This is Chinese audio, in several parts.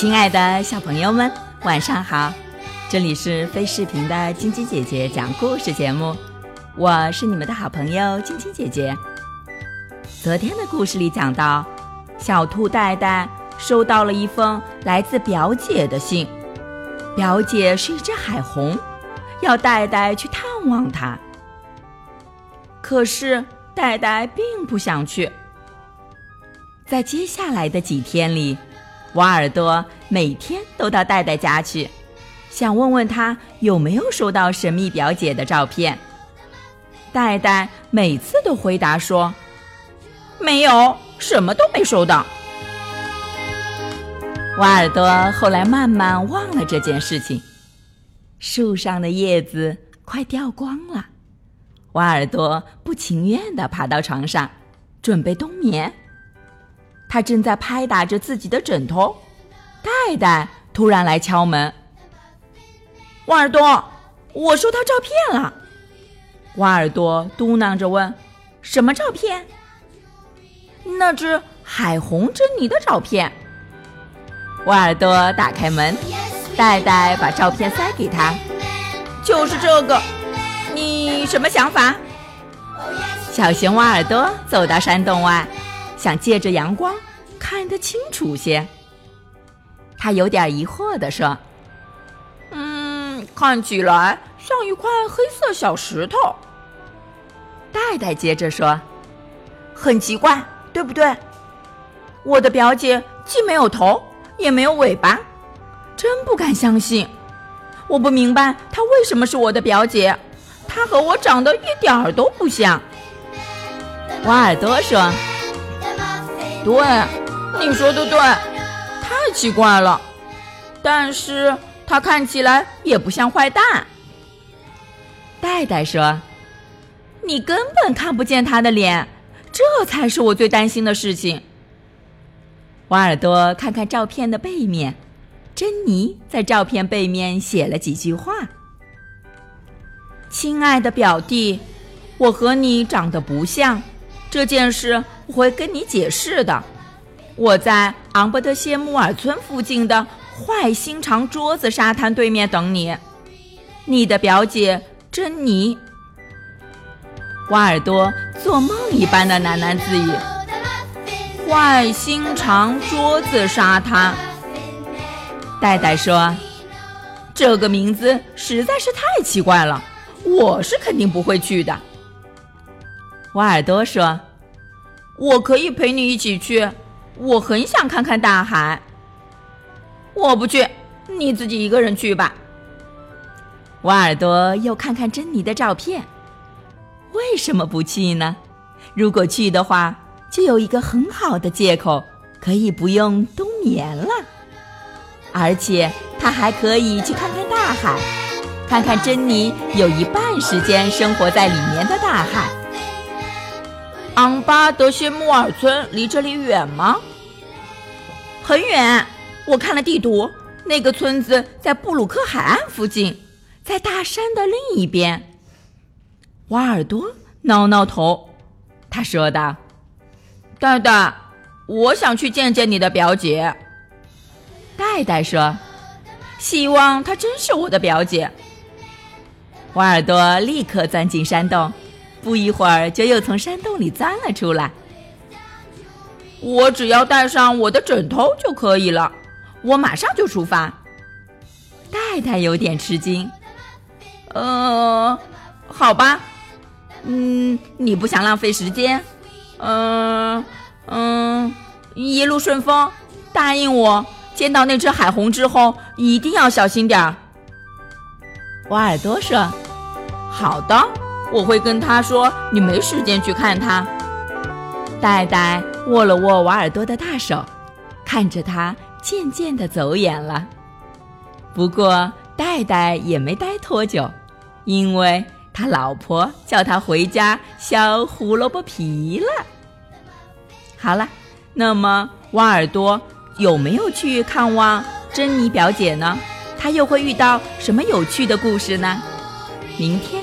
亲爱的小朋友们，晚上好！这里是飞视频的晶晶姐姐讲故事节目，我是你们的好朋友晶晶姐姐。昨天的故事里讲到，小兔戴戴收到了一封来自表姐的信，表姐是一只海虹，要戴戴去探望她。可是戴戴并不想去。在接下来的几天里，瓦尔多每天都到戴戴家去，想问问他有没有收到神秘表姐的照片。戴戴每次都回答说：“没有，什么都没收到。”瓦尔多后来慢慢忘了这件事情。树上的叶子快掉光了，瓦尔多不情愿地爬到床上，准备冬眠。他正在拍打着自己的枕头，戴戴突然来敲门。瓦尔多，我收到照片了。瓦尔多嘟囔着问：“什么照片？”那只海虹珍妮的照片。瓦尔多打开门，戴戴把照片塞给他，就是这个。你什么想法？小熊瓦尔多走到山洞外。想借着阳光看得清楚些，他有点疑惑地说：“嗯，看起来像一块黑色小石头。”戴戴接着说：“很奇怪，对不对？我的表姐既没有头，也没有尾巴，真不敢相信。我不明白她为什么是我的表姐，她和我长得一点儿都不像。”瓦尔多说。对，你说的对，太奇怪了。但是他看起来也不像坏蛋。戴戴说：“你根本看不见他的脸，这才是我最担心的事情。”瓦尔多看看照片的背面，珍妮在照片背面写了几句话：“亲爱的表弟，我和你长得不像。”这件事我会跟你解释的。我在昂伯特谢穆尔村附近的坏心肠桌子沙滩对面等你。你的表姐珍妮。瓦尔多做梦一般的喃喃自语：“坏心肠桌子沙滩。”戴戴说：“这个名字实在是太奇怪了，我是肯定不会去的。”瓦尔多说：“我可以陪你一起去，我很想看看大海。”我不去，你自己一个人去吧。瓦尔多又看看珍妮的照片，为什么不去呢？如果去的话，就有一个很好的借口，可以不用冬眠了，而且他还可以去看看大海，看看珍妮有一半时间生活在里面的大海。昂巴德谢穆尔村离这里远吗？很远。我看了地图，那个村子在布鲁克海岸附近，在大山的另一边。瓦尔多挠挠头，他说道：“戴戴，我想去见见你的表姐。”戴戴说：“希望她真是我的表姐。”瓦尔多立刻钻进山洞。不一会儿，就又从山洞里钻了出来。我只要带上我的枕头就可以了。我马上就出发。戴戴有点吃惊。呃，好吧。嗯，你不想浪费时间？嗯嗯，一路顺风。答应我，见到那只海虹之后一定要小心点儿。瓦尔多说：“好的。”我会跟他说，你没时间去看他。戴戴握了握瓦尔多的大手，看着他渐渐的走远了。不过戴戴也没待多久，因为他老婆叫他回家削胡萝卜皮了。好了，那么瓦尔多有没有去看望珍妮表姐呢？他又会遇到什么有趣的故事呢？明天。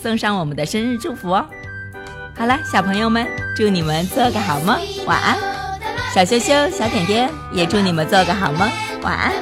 送上我们的生日祝福哦。好了，小朋友们，祝你们做个好梦，晚安。小羞羞、小点点也祝你们做个好梦，晚安。